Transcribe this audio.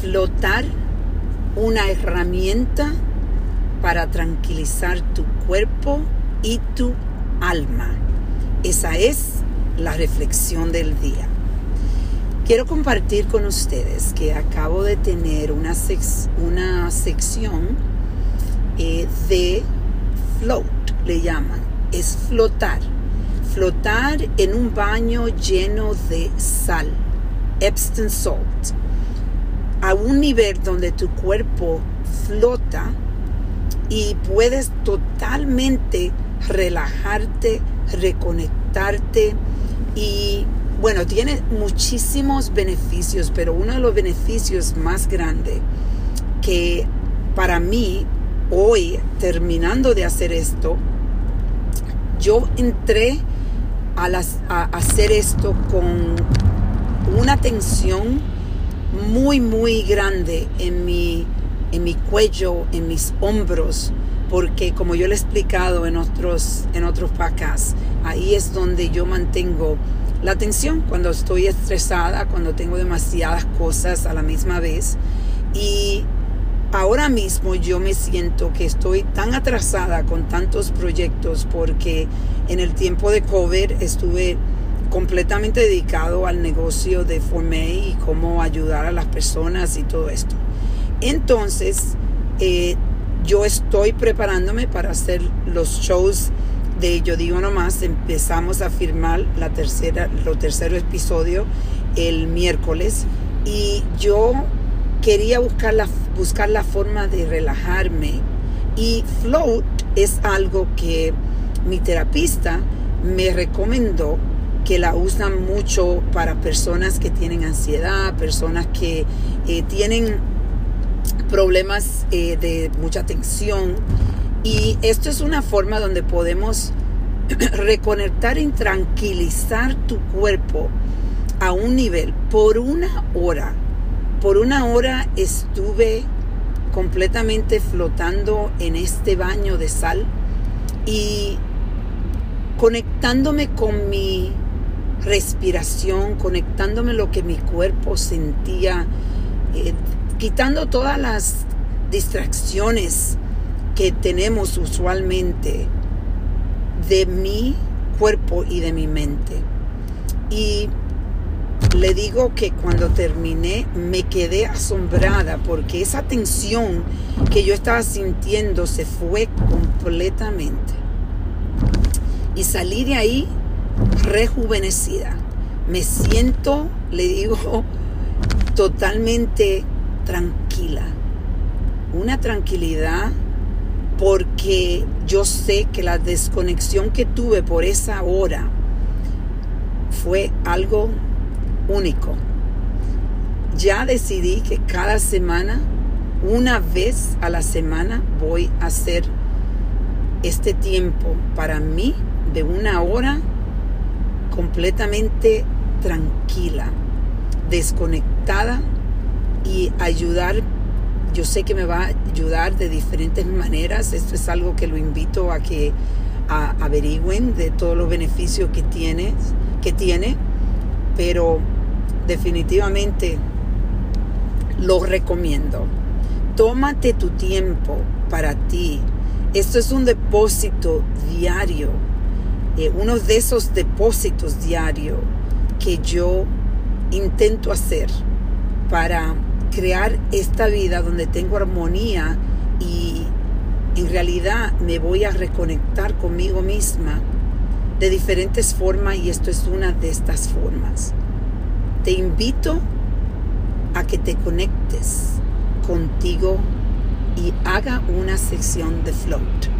flotar una herramienta para tranquilizar tu cuerpo y tu alma. Esa es la reflexión del día. Quiero compartir con ustedes que acabo de tener una, una sección eh, de float, le llaman. Es flotar. Flotar en un baño lleno de sal. Epsom salt. A un nivel donde tu cuerpo flota y puedes totalmente relajarte, reconectarte y bueno, tiene muchísimos beneficios, pero uno de los beneficios más grandes que para mí hoy, terminando de hacer esto, yo entré a, a hacer esto con una tensión muy, muy grande en mi, en mi cuello, en mis hombros, porque como yo le he explicado en otros, en otros podcasts, ahí es donde yo mantengo la atención cuando estoy estresada, cuando tengo demasiadas cosas a la misma vez. Y ahora mismo yo me siento que estoy tan atrasada con tantos proyectos porque en el tiempo de COVID estuve completamente dedicado al negocio de Formé y cómo ayudar a las personas y todo esto. Entonces, eh, yo estoy preparándome para hacer los shows de Yo Digo Nomás. Empezamos a firmar la tercera, lo tercero episodio el miércoles y yo quería buscar la, buscar la forma de relajarme y float es algo que mi terapista me recomendó que la usan mucho para personas que tienen ansiedad, personas que eh, tienen problemas eh, de mucha tensión. Y esto es una forma donde podemos reconectar y tranquilizar tu cuerpo a un nivel por una hora. Por una hora estuve completamente flotando en este baño de sal y conectándome con mi respiración, conectándome lo que mi cuerpo sentía, eh, quitando todas las distracciones que tenemos usualmente de mi cuerpo y de mi mente. Y le digo que cuando terminé me quedé asombrada porque esa tensión que yo estaba sintiendo se fue completamente. Y salí de ahí rejuvenecida. Me siento, le digo, totalmente tranquila. Una tranquilidad porque yo sé que la desconexión que tuve por esa hora fue algo único. Ya decidí que cada semana, una vez a la semana, voy a hacer este tiempo para mí de una hora completamente tranquila, desconectada y ayudar yo sé que me va a ayudar de diferentes maneras. Esto es algo que lo invito a que averigüen de todos los beneficios que tiene, que tiene, pero definitivamente lo recomiendo. Tómate tu tiempo para ti. Esto es un depósito diario, eh, uno de esos depósitos diarios que yo intento hacer para crear esta vida donde tengo armonía y en realidad me voy a reconectar conmigo misma de diferentes formas y esto es una de estas formas. Te invito a que te conectes contigo y haga una sección de float.